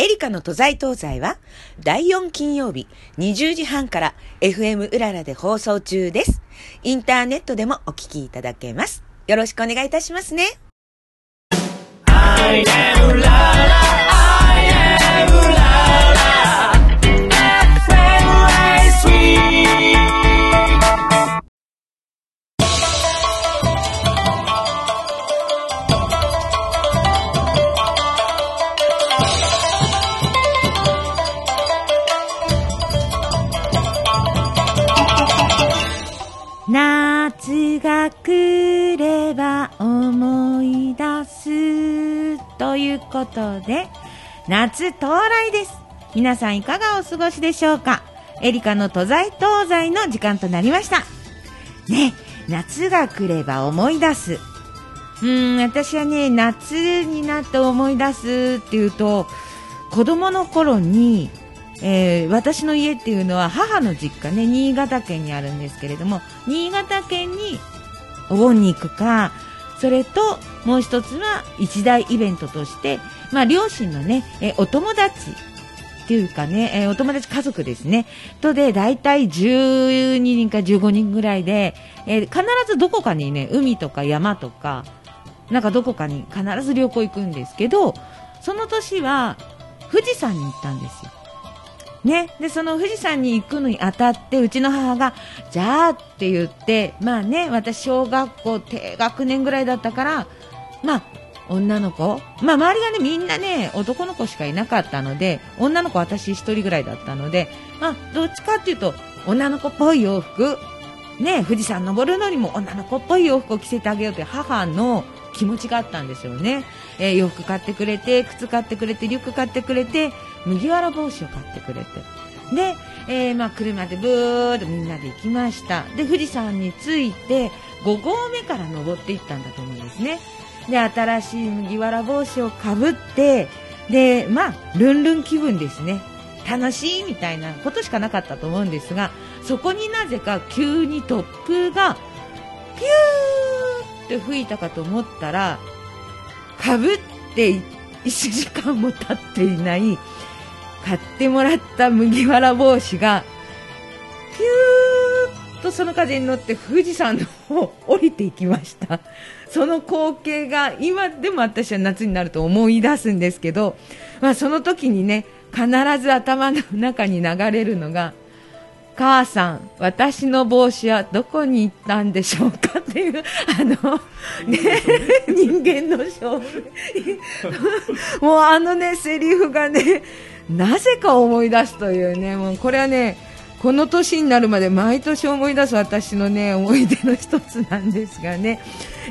エリカの都在東西は第4金曜日20時半から FM うららで放送中です。インターネットでもお聞きいただけます。よろしくお願いいたしますね。夏が来れば思い出すということで夏到来です。皆さんいかがお過ごしでしょうか？エリカの都在東西の時間となりました。ね夏が来れば思い出す。うん私はね夏になって思い出すっていうと子供の頃にえー私の家っていうのは母の実家ね新潟県にあるんですけれども新潟県にお盆に行くかそれともう一つは一大イベントとして、まあ、両親のね、えお友達っていうかね、えお友達家族ですねとで大体12人か15人ぐらいで、え必ずどこかにね海とか山とかなんかどこかに必ず旅行行くんですけどその年は富士山に行ったんですよ。ね、でその富士山に行くのにあたってうちの母が「じゃあ」って言ってまあね私小学校低学年ぐらいだったからまあ女の子まあ周りがねみんなね男の子しかいなかったので女の子私一人ぐらいだったのでまあどっちかっていうと女の子っぽい洋服ね富士山登るのにも女の子っぽい洋服を着せてあげようという母の気持ちがあったんですよね、えー洋服買ってくれて靴買ってくれてリュック買ってくれて麦わら帽子を買ってくれて。で、えーまあ、車でブーッとみんなで行きました。で富士山に着いて5合目から登っていったんだと思うんですね。で新しい麦わら帽子をかぶってでまあルンルン気分ですね。楽しいみたいなことしかなかったと思うんですがそこになぜか急に突風がピューって吹いたかと思ったらかぶって1時間も経っていない買ってもらった麦わら帽子がピューッとその風に乗って富士山の方降りていきました。その光景が今でも私は夏になると思い出すんですけど、まあ、その時にね必ず頭の中に流れるのが母さん、私の帽子はどこに行ったんでしょうかっていう、あの、ね、人間の勝負。もうあのね、セリフがね、なぜか思い出すというね、もうこれはね、この年になるまで毎年思い出す私のね、思い出の一つなんですがね、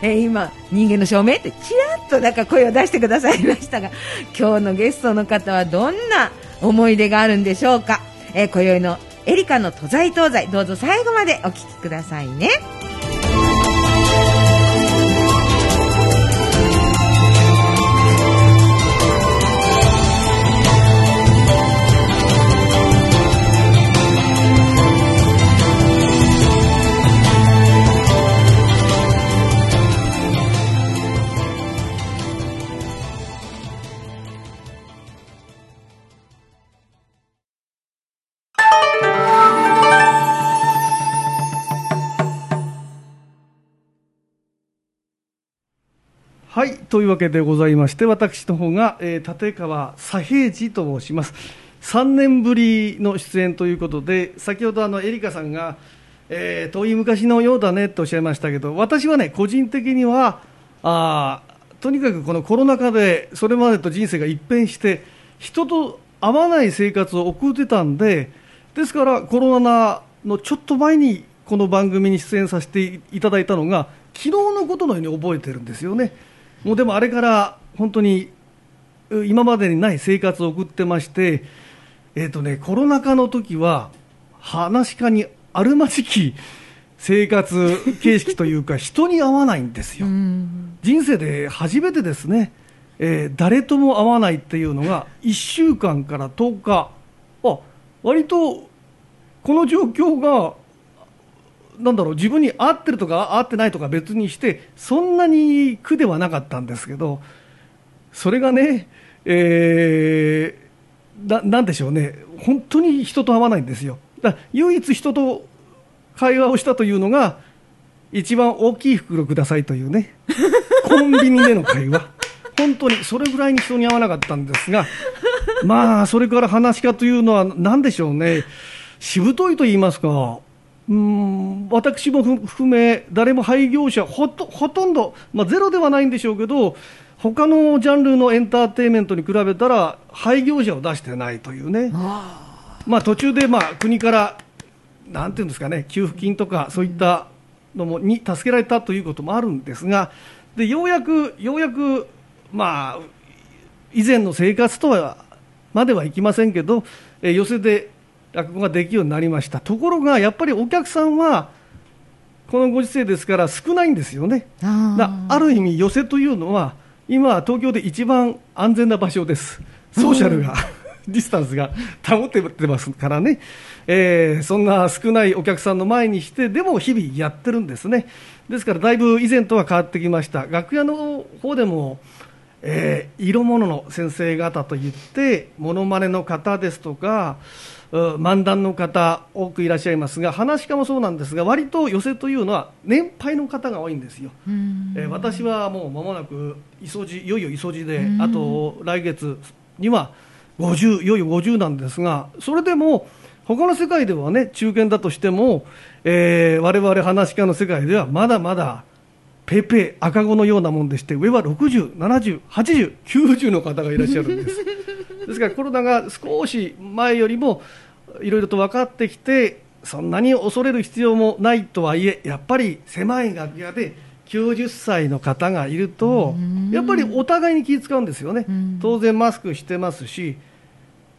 えー今、人間の証明ってちらっとなんか声を出してくださいましたが、今日のゲストの方はどんな思い出があるんでしょうか。えー今宵のエリカの都在東西、どうぞ最後までお聴きくださいね。はいというわけでございまして私の方が、えー立川左平次と申します3年ぶりの出演ということで先ほどあのエリカさんが、えー遠い昔のようだねとおっしゃいましたけど私はね個人的にはあとにかくこのコロナ禍でそれまでと人生が一変して人と会わない生活を送ってたんでですからコロナのちょっと前にこの番組に出演させていただいたのが昨日のことのように覚えてるんですよね。もうでもあれから本当にう今までにない生活を送ってまして、えーとね、コロナ禍の時は話し家にあるまじき生活形式というか 人に会わないんですよ。人生で初めてですね、えー誰とも会わないっていうのが1週間から10日。あ割とこの状況がなんだろう自分に合ってるとか合ってないとか別にしてそんなに苦ではなかったんですけどそれがね、えーななんでしょうね、本当に人と会わないんですよ。だ唯一人と会話をしたというのが、一番大きい袋くださいというね、コンビニでの会話。本当にそれぐらいに人に会わなかったんですが、まあ、それから話し家というのは、なんでしょうね、しぶといと言いますか、うーん私も含め、誰も廃業者ほと、ほとんど、まあ、ゼロではないんでしょうけど、他のジャンルのエンターテインメントに比べたら、廃業者を出してないというね、まあ、途中でまあ国から、なんていうんですかね、給付金とか、そういったのもに助けられたということもあるんですが、でようやく、ようやく、まあ、以前の生活とはまではいきませんけど、えー寄席で落語ができるようになりました。ところが、やっぱりお客さんは、このご時世ですから少ないんですよね。あだある意味、寄席というのは、今、東京で一番安全な場所です、ソーシャルが、ディスタンスが保ってますからね、えーそんな少ないお客さんの前にして、でも日々やってるんですね、ですからだいぶ以前とは変わってきました、楽屋の方でも、えー色物の先生方といって、ものまねの方ですとか、う漫談の方、多くいらっしゃいますが、話し家もそうなんですが、割と寄席というのは、年配の方が多いんですよ。うんえー私はもう間もなく磯路いよいよ磯路で、うんあと来月には50いよいよ50なんですがそれでも他の世界ではね中堅だとしても、えー、我々話し家の世界ではまだまだペーペー赤子のようなもんでして上は60、70、80、90の方がいらっしゃるんです。ですからコロナが少し前よりもいろいろと分かってきてそんなに恐れる必要もないとはいえやっぱり狭い楽屋で90歳の方がいるとうん。やっぱりお互いに気使うんですよね。うん。当然マスクしてますし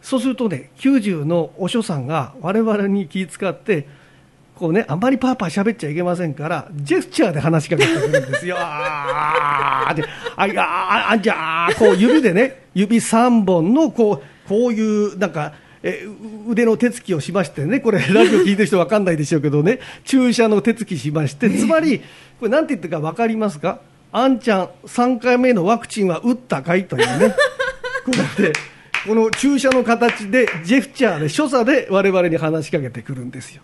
そうするとね90のお師匠さんが我々に気使ってこうね、あんまりパーパー喋っちゃいけませんから、ジェスチャーで話しかけてくるんですよ。ああ、いあ、あじゃあ、こう指でね、指3本のこう、こういう、なんか、え腕の手つきをしましてね、これ、ラジオ聞いてる人わかんないでしょうけどね、注射の手つきしまして、つまり、これなんて言ってるかわかりますか？あんちゃん、3回目のワクチンは打ったかい？というね。こうやって、この注射の形で、ジェスチャーで、所作で我々に話しかけてくるんですよ。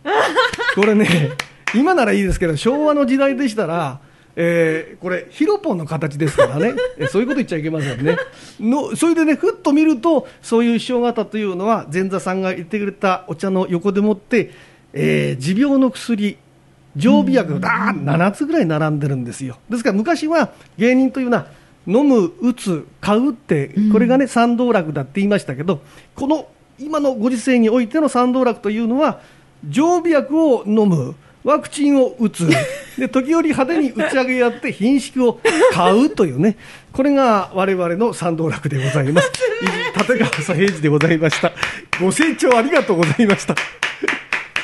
これね、今ならいいですけど、昭和の時代でしたら、えーこれ、ヒロポンの形ですからね、えそういうこと言っちゃいけませんね。のそれでね、ふっと見ると、そういう師匠方というのは、前座さんが言ってくれたお茶の横でもって、えー持病の薬、常備薬がだー7つぐらい並んでるんですよ。ですから昔は芸人というのは、飲む、打つ、買うって、これがね、三道楽だって言いましたけど、この今のご時世においての三道楽というのは、常備薬を飲む、ワクチンを打つ、で時折派手に打ち上げやって品種を買うというね、これが我々の三道楽でございます。立川左平次でございました。ご清聴ありがとうございました。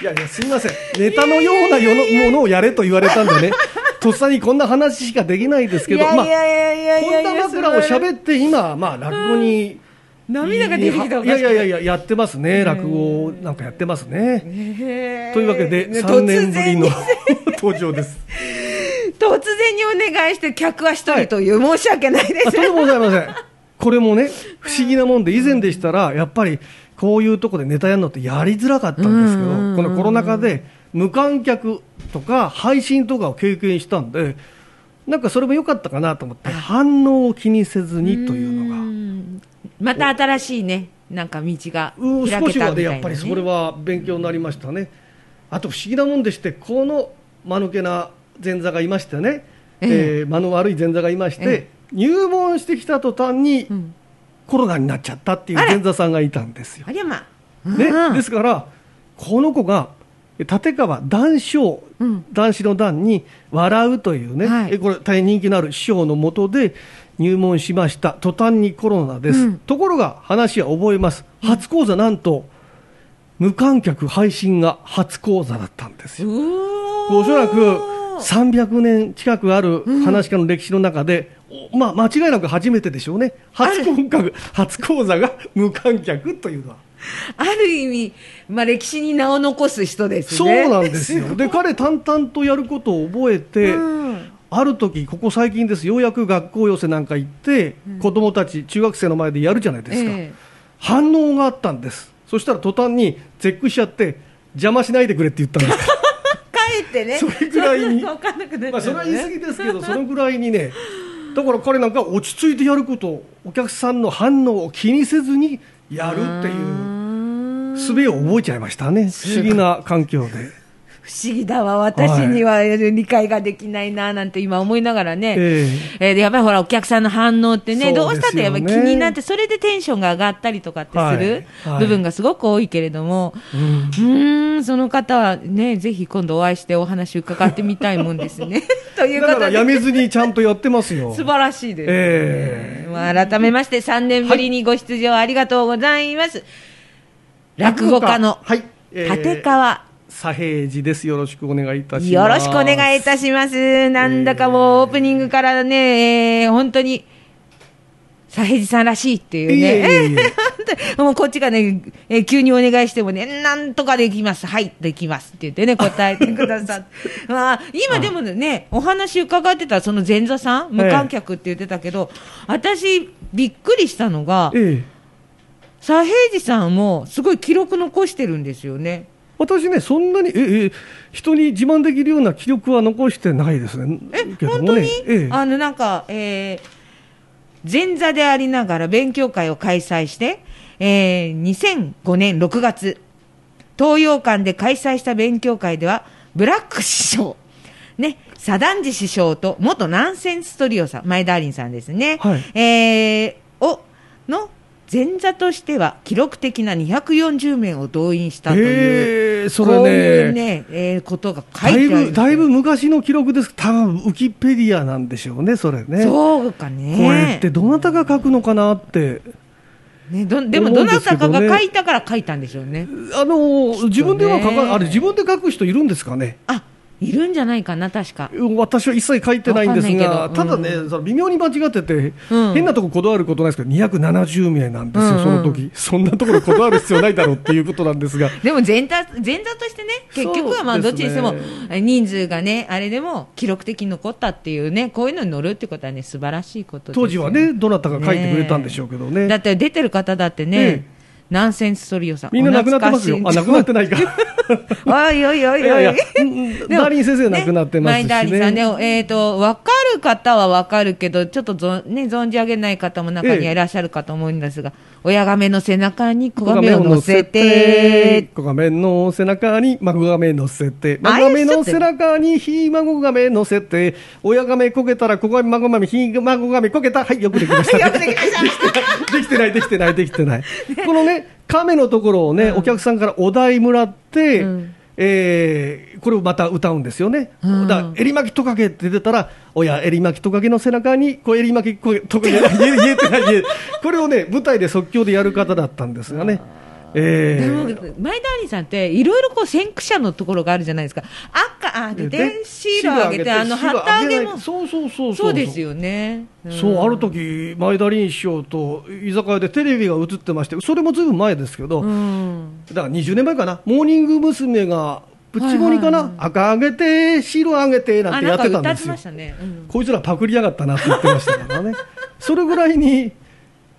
いやいや、すみません。ネタのようなよのものをやれと言われたんでね、とっさにこんな話しかできないですけど、まあ、こんな枕を喋って今、まあ、落語に、涙が出てきたいやいやいやいや、やってますね。落語なんかやってますね。というわけで、3年ぶりの 登場です。突然にお願いして客は一人という、申し訳ないですあとんでもございません。これもね、不思議なもんで、以前でしたら、やっぱり、こういうとこでネタやるのってやりづらかったんですけど、このコロナ禍で、無観客とか配信とかを経験したんで、なんかそれも良かったかなと思って、反応を気にせずにというのが。んまた新しいね、なんか道がうん開け少したみたいな、ね、やっぱりそれは勉強になりましたね。あと不思議なもんでして、この間抜けな前座がいましてね、ええ。えー間の悪い前座がいまして、え入門してきた途端にうん。コロナになっちゃったっていう前座さんがいたんですよ。ありゃまあ、ねうんですから、この子がえ立川談笑、うん。男子の段に笑うというね、はい。えこれ大変人気のある師匠のもとで入門しました途端にコロナです、うん。ところが話は覚えます。初講座なんと無観客配信が初講座だったんですよ。おそらく300年近くある話し家の歴史の中で、おまあ、間違いなく初めてでしょうね。初講座初講座が無観客というのは。ある意味、まあ、歴史に名を残す人ですそうね。なんですよ。で、彼、淡々とやることを覚えて、うんある時ここ最近です、ようやく学校寄せなんか行って、子供たち、中学生の前でやるじゃないですか。え反応があったんです。そしたら途端に絶句しちゃって邪魔しないでくれって言ったんです。帰ってね。それぐらいに。ね。まあそれは言い過ぎですけどそのぐらいにねだから彼なんか落ち着いてやることお客さんの反応を気にせずにやるっていう術を覚えちゃいましたね。不思議な環境で。不思議だわ。私には理解ができないななんて今思いながらね、ええ。ーでやっぱりほらお客さんの反応ってねね。どうしたってやっぱり気になってそれでテンションが上がったりとかってするはい。はい。部分がすごく多いけれども、うん。うーんその方はねぜひ今度お会いしてお話伺ってみたいもんですね。というだことで。やめずにちゃんとやってますよ。素晴らしいです、えまあ、改めまして3年ぶりにご出場ありがとうございます、落語家。の立川左平次です。よろしくお願いいたします。よろしくお願いいたします。なんだかもうオープニングからね、えー本当に、左平次さんらしいっていうね。もうこっちがね、えー急にお願いしてもね、なんとかできます。はい、できますって言ってね、答えてくださって。まあ、今でもね、お話伺ってたらその前座さん、無観客って言ってたけど、私、びっくりしたのが、ええ左平次さんもすごい記録残してるんですよね。私ね、そんなに、ええ人に自慢できるような記録は残してないですね。え、けど本当に、ええ。あの、なんか、えー前座でありながら勉強会を開催して、えー2005年6月、東洋館で開催した勉強会では、ブラック師匠、ね、左團次師匠と元ナンセンストリオさん、前田アリンさんですね、はい。えーを、の前座としては記録的な240名を動員したという、へえそれねこういうね、えーことが書だいぶ、いてあるんですよだいぶ昔の記録です。多分ウィキペディアなんでしょうね、それね。そうかね。これってどなたが書くのかなって。ね、どでも、どなたかが書いたから書いたんでしょうね。あの、自分では書ねか、あれ自分で書く人いるんですかね？あ、いるんじゃないかな、確か。私は一切書いてないんですが、ただね、その微妙に間違ってて、うん。変なとここだわることないですけど、270名なんですよ、うんうん。その時。そんなところこだわる必要ないだろうっていうことなんですが、でも前座、前座としてね、結局はまあどっちにしても、人数がね、あれでも記録的に残ったっていうね、こういうのに乗るってことはね、素晴らしいことですよ当時はね、どなたが書いてくれたんでしょうけどね。だって出てる方だってえね、ナンセンストリオさん。みんな亡くなってますよ。あ、亡くなってない。か。おいおいおいおい。いやいや、ダーリン先生亡くなってますし前田有さんね、ね。えっ、と、わかる方はわかるけど、ちょっとぞ、ね、存じ上げない方も中にはいらっしゃるかと思うんですが、親亀の背中に子亀を乗せて、子亀の背中に孫亀乗せて、あ孫亀の背中にひ孫亀乗せて、親亀こけたら子亀孫亀ひ孫亀こけた。はい、よくできました。よくできました できてない、できてない、できてない。このね、亀のところをね、お客さんからお題もらって、うんえーこれをまた歌うんですよね。うんだから、襟巻きトカゲって出たら、親、襟巻きトカゲの背中に、こう襟巻きトカゲ、言えてない、これをね、舞台で即興でやる方だったんですがね。えでもー前田有さんって、いろいろこう先駆者のところがあるじゃないですか。赤あげて、シールあげて、あの、旗揚げもそうそうそうそうですよね。んそう、ある時前田林師匠と居酒屋でテレビが映ってまして、それもずいぶん前ですけど、うん。だから20年前かな、モーニング娘。が、プチモニかな、はいはいはい赤あげて、白あげてなんあ、てやってたんですよこいつらパクりやがったなって言ってましたからね。それぐらいに、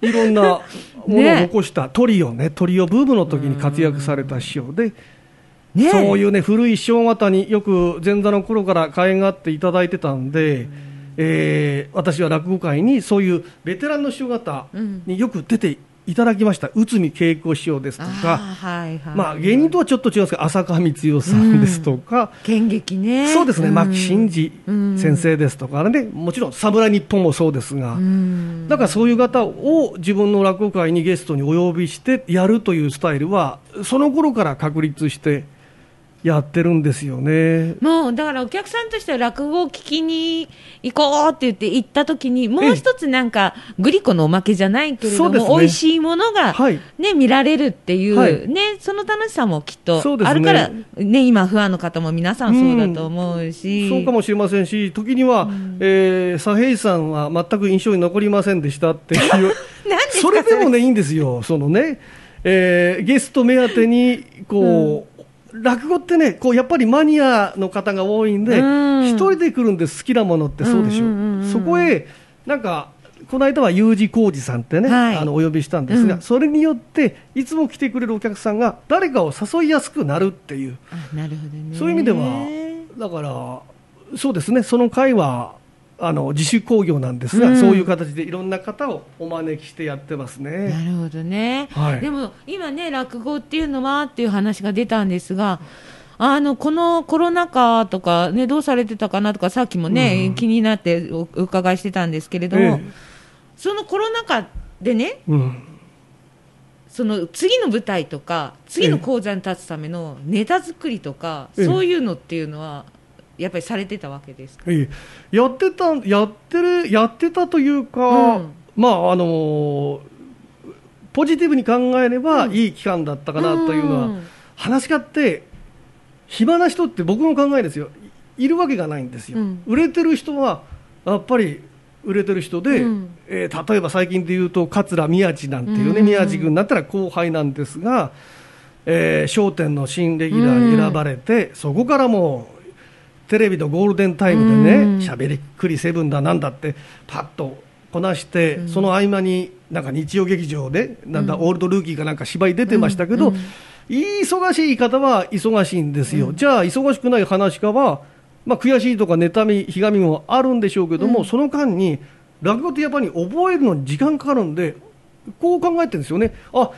いろんなものを残したトリオね、トリオブームの時に活躍された師匠で、ね。そういうね、古い師匠方によく前座の頃から可愛がっていただいてたんで、えー私は落語界にそういうベテランの師匠方によく出ていただきました。内海恵子師匠ですとか、はいはい。まあ芸人とはちょっと違うんですけど、浅香光代さんですとか、剣劇ね。そうですね、ん。牧真治先生ですとか。ね、もちろん侍日本もそうですが、うん。だからそういう方を自分の落語会にゲストにお呼びしてやるというスタイルは、その頃から確立してやってるんですよね。もうだからお客さんとしては落語を聞きに行こうって言って行った時にもう一つなんかグリコのおまけじゃないけれども、美味しいものが、はい。ね見られるっていう、はい。ねその楽しさもきっとあるからね今ファンの方も皆さんそうだと思うし、そうかもしれませんし、時には、えー、左平さんは全く印象に残りませんでしたっていう、それでもね、いいんですよ、そのね、えーゲスト目当てに、こう、落語ってね、こうやっぱりマニアの方が多いんで、うん。一人で来るんです、好きなものってそうでしょ、う。んうんうんうんそこへ、なんか、この間は U 字工事さんってね、はい。あのお呼びしたんですが、うん。それによっていつも来てくれるお客さんが誰かを誘いやすくなるっていう。あなるほどね。そういう意味ではだからそうですねその会はあの自主興行なんですが、うん。そういう形でいろんな方をお招きしてやってますなね。るほどね、はい。でも今ね落語っていうのはっていう話が出たんですがあのこのコロナ禍とか、ね、どうされてたかなとかさっきもね、うん。気になっておお伺いしてたんですけれども、ええ。そのコロナ禍でねうん。その次の舞台とか次の講座に立つためのネタ作りとか、ええ。そういうのっていうのはやっぱりされてたわけです。か、ええ。やってたやってるやってたというか、うん。まああのーポジティブに考えればうん。いい期間だったかなというのは、ん。話し家って暇な人って僕の考えですよ。いいるわけがないんですよ、うん。売れてる人はやっぱり売れてる人で、うん。えー例えば最近で言うと桂宮治なんていうね、うん。宮治君だったら後輩なんですが『えー笑点』の新レギュラーに選ばれて、そこからもうテレビのゴールデンタイムでうん。ねしゃべりっくりセブンだなんだってパッとこなして、うん。その合間になんか日曜劇場でなんだ、うん。オールドルーキーかなんか芝居出てましたけど、うん。うん忙しい方は忙しいんですよ、じゃあ忙しくない話家は、まあ、悔しいとか妬みひがみもあるんでしょうけども、うん。その間に落語ってやっぱり覚えるのに時間かかるんでこう考えてるんですよね。あ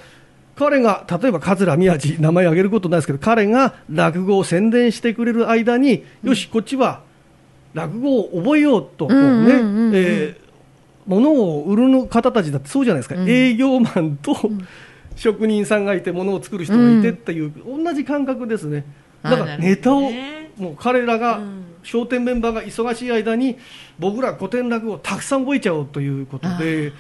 彼が例えば桂宮治名前挙げることないですけど彼が落語を宣伝してくれる間に、よしこっちは落語を覚えようとこうね、うんうんうんうん。えー物を売る方たちだってそうじゃないですか、うん。営業マンと、職人さんがいて物を作る人がいてっていう、同じ感覚ですね。だからネタを、ねもう彼らが、うん。笑点メンバーが忙しい間に僕ら古典落語をたくさん覚えちゃおうということで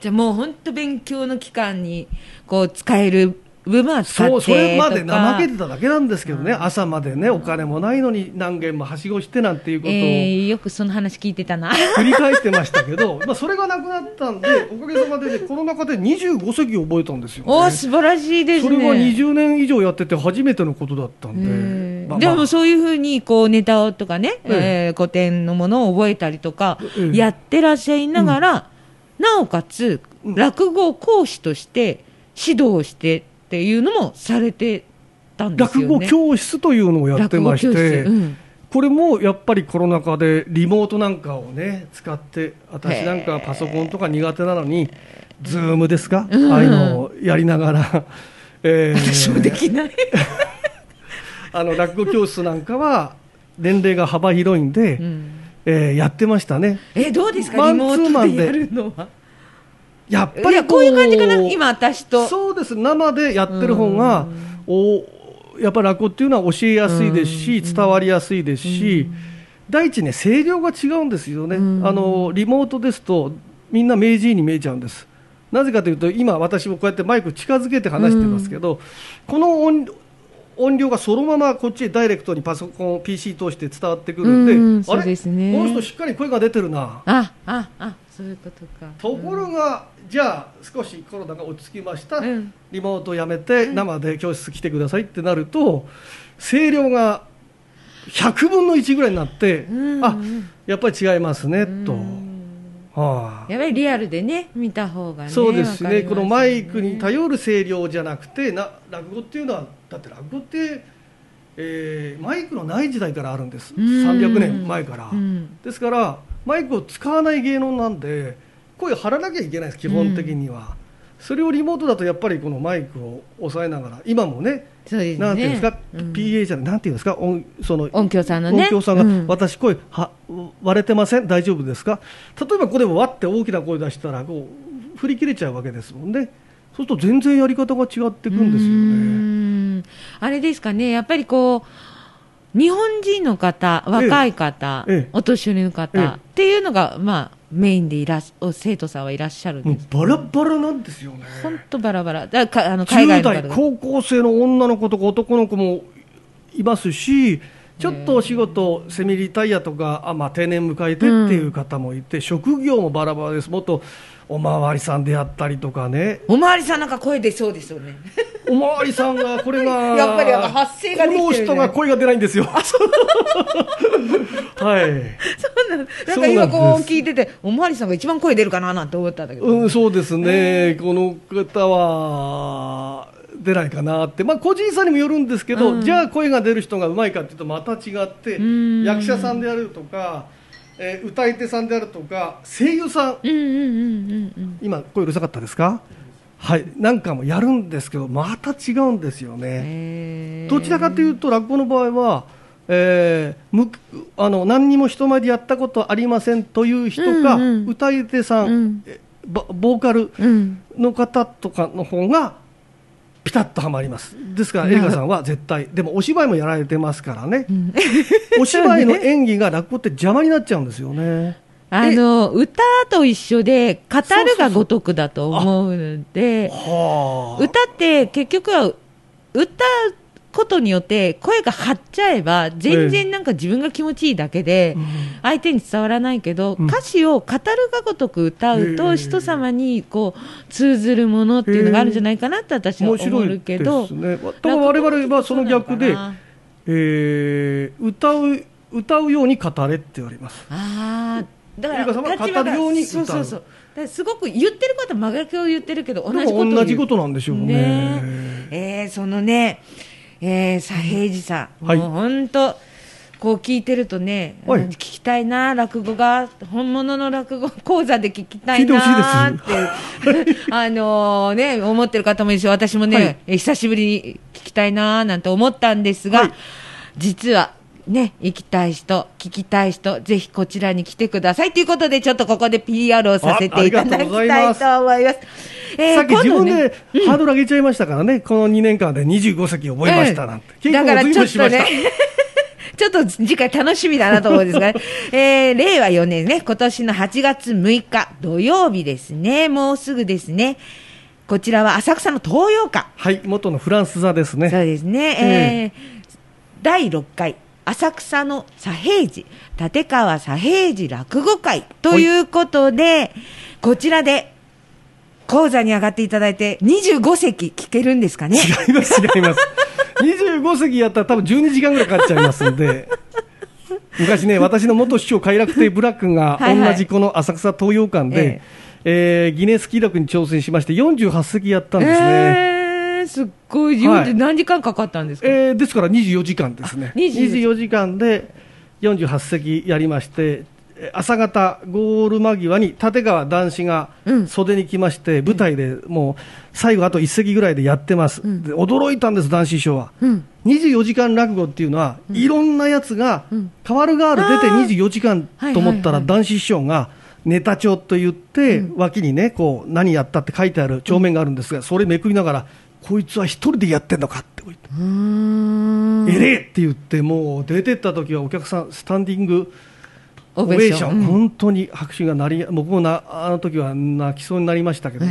じゃあもう本当勉強の期間にこう使える部分は使ってそうそれまで怠けてただけなんですけどね、朝までねお金もないのに何軒もはしごしてなんていうことをえーよくその話聞いてたな。繰り返してましたけど、まあそれがなくなったんでおかげさまで、ね、コロナ禍で25席覚えたんですよ、ね、おー素晴らしいですね。それは20年以上やってて初めてのことだったんで、えーまあでもそういうふうにこうネタをとかね、ええ。えー古典のものを覚えたりとかええ。やってらっしゃいながら、なおかつうん。落語講師として指導をしてっていうのもされてたんです落よね。語教室というのをやってまして、室うん。これもやっぱりコロナ禍でリモートなんかをね使って私なんかはパソコンとか苦手なのにズームですか、うん。ああいうのをやりながら、えー。私もできない。あの落語教室なんかは年齢が幅広いんで、うんえーやってましたね。えどうですか？リモツートでやるのは。やっぱりこういう感じかな？今私と。そうです。生でやってる方が、おやっぱり落語っていうのは教えやすいですし、伝わりやすいですし、第一ね声量が違うんですよね、うん。あのリモートですとみんな名人に見えちゃうんです。なぜかというと今私もこうやってマイク近づけて話してますけど、この音音量がそのままこっちへダイレクトにパソコン PC 通して伝わってくるんで、うんですね。この人しっかり声が出てるな。あああそういうことか。ところが、じゃあ少しコロナが落ち着きました、うん。リモートをやめて生で教室来てくださいってなると声量が100分の1ぐらいになって、うん。あやっぱり違いますね、と、うんはあ。やっぱりリアルでね見た方がね。そうですね。わかりますこのマイクに頼る声量じゃなくてな落語っていうのはだって落語って、えーマイクのない時代からあるんです。うん。300年前から、うん。ですからマイクを使わない芸能なんで声張らなきゃいけないです基本的には、それをリモートだとやっぱりこのマイクを抑えながら今もねそうですね。なんていうんですか、うん。PA じゃないなんていうんですか音その音響さんのね。音響さんが、うん。私声は割れてません？大丈夫ですか？例えばここでも割って大きな声出したらこう振り切れちゃうわけですもんね。そうすると全然やり方が違ってくんですようねあれですかね、やっぱりこう、日本人の方、若い方、ええ。お年寄りの方、ええっていうのが、まあ、メインでいら生徒さんはいらっしゃるんです。バラバラなんですよね本当バラバラ。だかあの海外10の方が代高校生の女の子とか男の子もいますしちょっとお仕事セミリタイヤとかあ、まあ、定年迎えてっていう方もいて、職業もバラバラですもっとおまわりさんであったりとかね。おまわりさんなんか声出そうですよね。おまわりさんがこれが やっぱり発声ができてるね。この人が声が出ないんですよ。はい。そうなの。なんか今こう聞いてて、おまわりさんが一番声出るかななんて思ったんだけど。うん、そうですね、この方は出ないかなって、まあ、個人差にもよるんですけど、うん。じゃあ声が出る人がうまいかっていうとまた違って、ん。役者さんであるとか、えー歌い手さんであるとか声優さんうんうんうんうんうん。今声うるさかったですか？はいなんかもやるんですけどまた違うんですよね。どちらかというと落語の場合は、えーむあの何にも人前でやったことありませんという人か、うんうん歌い手さん、うんえボボーカルうん。の方とかの方がピタッとはまります。ですからなるほどエリカさんは絶対でもお芝居もやられてますからね、お芝居の演技が落語って邪魔になっちゃうんですよね。あの、歌と一緒で、語るが如くだと思うので、はあ。歌って結局は、歌うことによって声が張っちゃえば、全然なんか自分が気持ちいいだけで、相手に伝わらないけど、うん。歌詞を語るが如く歌うへと、え人様にこう通ずるものっていうのがあるんじゃないかなって私は面思白いでうけど、すね。だから我々はその逆で、えー歌う歌うように語れって言われます。ああ、だから語るようにそうそうそう。だすごく言ってることは真逆を言ってるけど、同じでこと同じことなんでしょうね。えーそのね、えー、左平次さん、はい。もう本当、こう聞いてるとね、はい。うん聞きたいな、落語が、本物の落語講座で聞きたいなって。あのね、思ってる方もいるし、私もね、はい。え久しぶりに聞きたいななんて思ったんですが、はい。実は、ね、行きたい人、聞きたい人、ぜひこちらに来てください。ということで、ちょっとここで PR をさせていただきたいと思います。えーさっき自分今度ねでハードル上げちゃいましたからね、この2年間で25席覚えましたなんて、うん。だから。ちょっとね、ちょっと次回楽しみだなと思うんですが、ね、えー、令和4年ね、今年の8月6日土曜日ですね、もうすぐですね、こちらは浅草の東洋館。はい、元のフランス座ですそうね。ですね、えー第6回浅草の左平次立川左平次落語会ということで、こちらで講座に上がっていただいて25席聞けるんですかね？違います、違います。25席やったら多分12時間ぐらいかかっちゃいますんで。昔ね、私の元師匠、快楽亭ブラックが同じこの浅草東洋館で、えーギネス記録に挑戦しまして48席やったんですね。えー、すっごい、自分で何時間かかったんですか、えーですから24時間ですね、あ24 24時間。で48席やりまして、えー朝方、ゴール間際に立川男子がうん。袖に来まして、舞台でもう最後、あと1席ぐらいでやってます、ん。で驚いたんです、男子師匠は。うん。24時間落語っていうのは、いろんなやつがうん、変わるがわる出てあー。24時間と思ったら、はい。はいはい男子師匠が、ネタ帳と言って、脇にね、こう、何やったって書いてある帳面があるんですが、それめくりながら、こいつは一人でやってんのかってえれえって言って、もう出てった時はお客さん、スタンディングオオベーション、うん。本当に拍手が鳴り、僕もなあの時は泣きそうになりましたけど、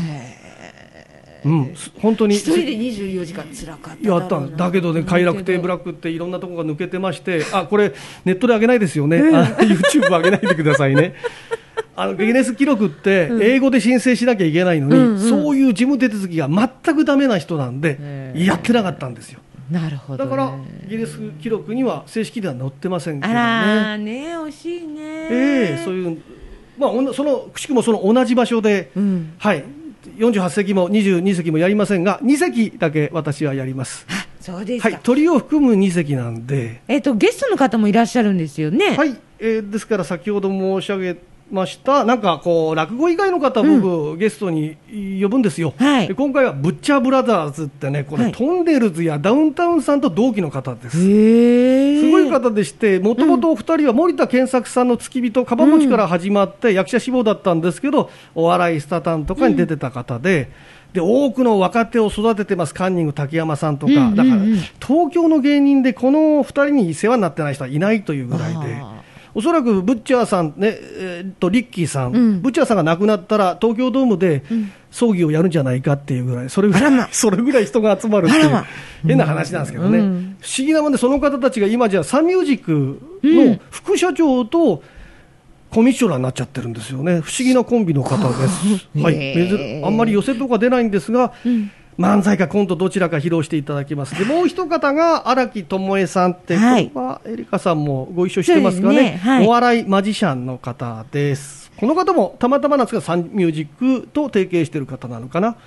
うん、す本当に。一人で24時間辛かったやっただけどね、快楽亭ブラックっていろんなところが抜けてまして、あこれ、ネットで上げないですよね、あ YouTube 上げないでくださいね。あのギネス記録って、英語で申請しなきゃいけないのに、うんうん。そういう事務手続きが全くダメな人なんで、やってなかったんですよ。なるほど、ね、だから、ギネス記録には正式では載ってませんけどあね。らーね惜しいね。ええそういう、まあ、そのくしくもその同じ場所で、うん。はい、48席も22席もやりませんが、2席だけ私はやります。あそうですか、はい、鳥を含む2席なんで、えっ、とゲストの方もいらっしゃるんですよね。はい、えーですから先ほど申し上げました、なんかこう、落語以外の方、僕、ゲストに呼ぶんですよ、はい。で今回はブッチャーブラザーズってね、これ、はい。トンネルズやダウンタウンさんと同期の方です。すごい方でして、もともとお二人は森田健作さんの付き人、かばもちから始まって、役者志望だったんですけど、お笑いスタタンとかに出てた方で、で多くの若手を育ててます、カンニング竹山さんとか、うんうんうん。だから東京の芸人でこの二人に世話になってない人はいないというぐらいで。あ。おそらくブッチャーさん、ねえーっとリッキーさん、うん。ブッチャーさんが亡くなったら、東京ドームで葬儀をやるんじゃないかっていうぐらい、それぐらい、それぐらい人が集まるっていうま、変な話なんですけどね、うん。不思議なもんで、その方たちが今じゃサンミュージックの副社長とコミッショナーになっちゃってるんですよね、不思議なコンビの方です。はい、あんまり寄せとか出ないんですが、漫才かコントどちらか披露していただきます。でもう一方が荒木智恵さんって、はい。これはエリカさんもご一緒してますかね。ね。はい。お笑いマジシャンの方です。この方もたまたまなんですがサンミュージックと提携している方なのかな。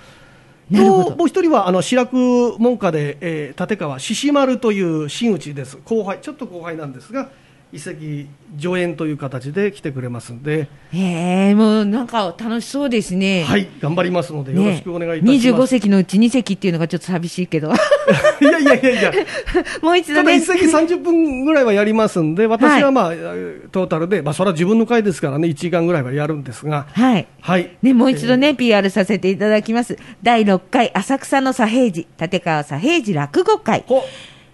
もう一人はあの白く門下で、えー立川獅子丸という真打ちです。後輩ちょっと後輩なんですが一席助演という形で来てくれますんで、へえ、もうなんか楽しそうですね。はい頑張りますのでよろしくお願いいたし25ます、席のうち2席っていうのがちょっと寂しいけど。いやいやいやいや もう一度ただね。一席30分ぐらいはやりますんで、私はまあ、トータルで、まあ、それは自分の回ですからね、1時間ぐらいはやるんですが、はい。はい。ね、もう一度ね、PR させていただきます。第6回浅草の左平次、立川左平次落語会。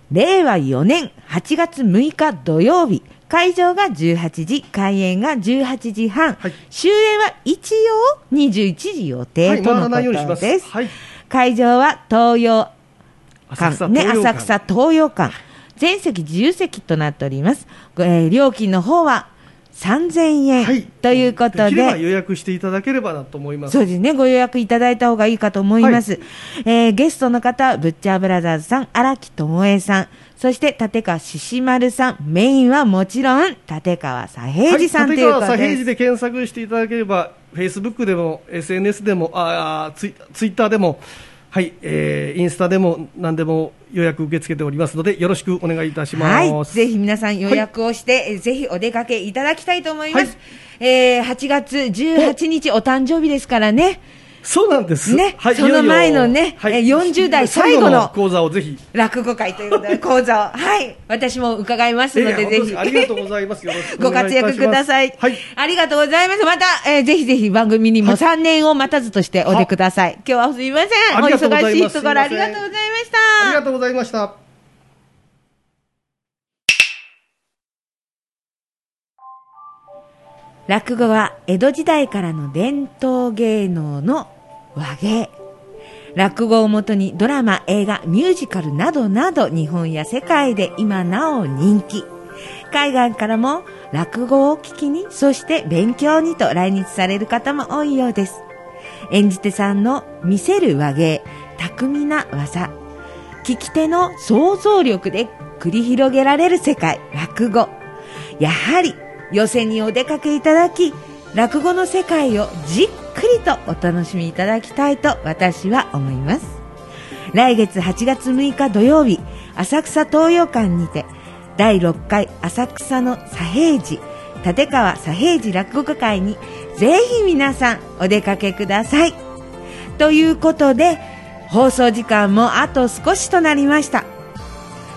ほ令和4年8月6日土曜日。会場が18時、開演が18時半。はい終演は一応21時予定とのことです。はい会場は東洋館、ね、浅草東洋館。全席自由席となっております。ごえー料金の方は3000円、はい。ということできれ予約していただければなと思います。そうですね、ご予約いただいた方がいいかと思います。えーゲストの方は、ブッチャーブラザーズさん、荒木智恵さん、そして立川獅子丸さん、メインはもちろん、立川左平次さんとはい、いうこと立川左平です。次で検索していただければ、フェイスブックでも、SNS でも、あーツイツイッターでも、はい、えーインスタでも何でも予約受け付けておりますので、よろしくお願いいたします。はい。ぜひ皆さん予約をして、えーぜひお出かけいただきたいと思います。えー8月18日お誕生日ですからね。そうなんです。ねはい、その前のねいよいよえ40代最後の講座をぜひ。落語会ということで、講座を。はい。私も伺いますので、えーぜひ。ありがとうございます。よろしくご活躍ください。はい。ありがとうございます。また、えーぜひぜひ番組にもはい3年を待たずとしてお出ください。今日はすみません。お忙しいところありがとうございました。ありがとうございました。落語は江戸時代からの伝統芸能の和芸。落語をもとにドラマ、映画、ミュージカルなどなど日本や世界で今なお人気。海外からも落語を聞きに、そして勉強にと来日される方も多いようです。演じ手さんの見せる和芸、巧みな技。聞き手の想像力で繰り広げられる世界、落語。やはり、寄せにお出かけいただき、落語の世界をじっくりとお楽しみいただきたいと私は思います。来月8月6日土曜日、浅草東洋館にて、第6回浅草の左平次、立川左平次落語会に、ぜひ皆さんお出かけください。ということで、放送時間もあと少しとなりました。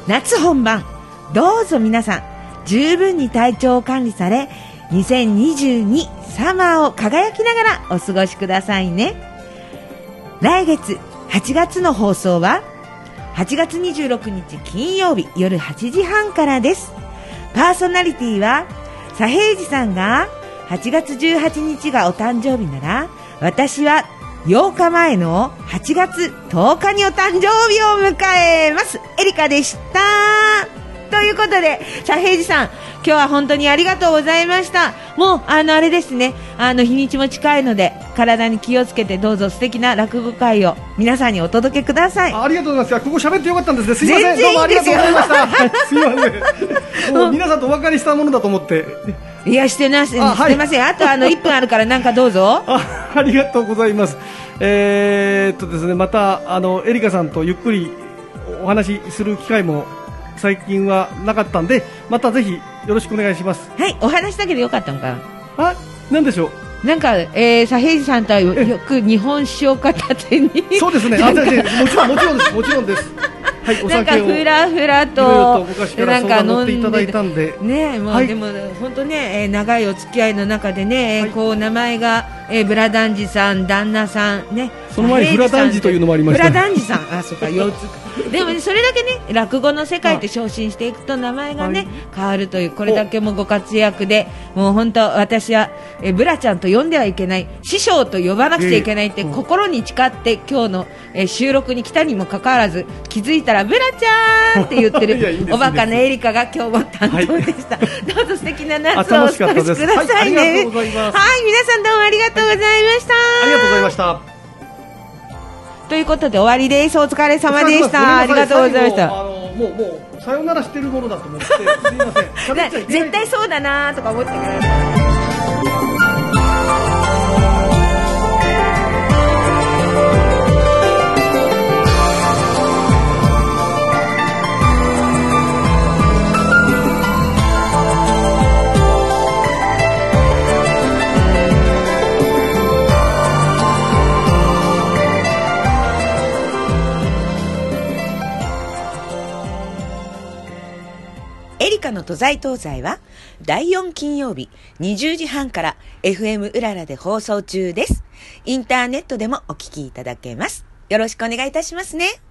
夏本番、どうぞ皆さん、十分に体調を管理され、2022サマーを輝きながらお過ごしくださいね。来月8月の放送は、8月26日金曜日夜8時半からです。パーソナリティは、左平次さんが8月18日がお誕生日なら、私は8日前の8月10日にお誕生日を迎えます。エリカでした。ということで、さあ、平次さん、今日は本当にありがとうございました。もう、あの、あれですね、あの、日にちも近いので、体に気をつけて、どうぞ素敵な落語会を皆さんにお届けください。ありがとうございます。ここ喋ってよかったんですね。すいません。どうもありがとうございました。いはいすいません。もう皆さんとお別れしたものだと思って。いや、してなし、してあはいません。あと、あの、1分あるからなんかどうぞ。あありがとうございます。えー、っとですね、また、あの、エリカさんとゆっくりお話しする機会も最近はなかったんで、またぜひよろしくお願いします。はい、お話だけでよかったのかな。あ、なんでしょう？なんか、えー、左平次さんとはよよく日本酒を片手に。そうですね。あ、もちろん、もちろんです。もちろんです。はい、おなんか。ふらふらとと昔から相談乗っていただいたんで。ねえもう、はいでも本当ね、えー長いお付き合いの中でね、えーはいこう名前が、えーブラダンジさん旦那さんねその前にフラダンジというのもありましたフラダンジさんあそうか腰痛でもねそれだけね落語の世界って昇進していくと名前がね、はい。変わるというこれだけもご活躍でもう本当私は、えーブラちゃんと呼んではいけない師匠と呼ばなくちゃいけないって、心に誓って今日の、えー収録に来たにもかかわらず気づいたらブラちゃんって言ってる いやいおバカなエリカが今日も担当でした、どうぞ素敵な夏をお過ごしくださいね。はい。はい皆さんどうもありがとうございました。ありがとうございました。ということで終わりです。お疲れ様でした。ありがとうございました。もうもうさよならしてるものだと思ってすいません絶対そうだなとか思ってから。エリカの都在東西は第4金曜日20時半から FM うららで放送中です。インターネットでもお聞きいただけます。よろしくお願いいたしますね。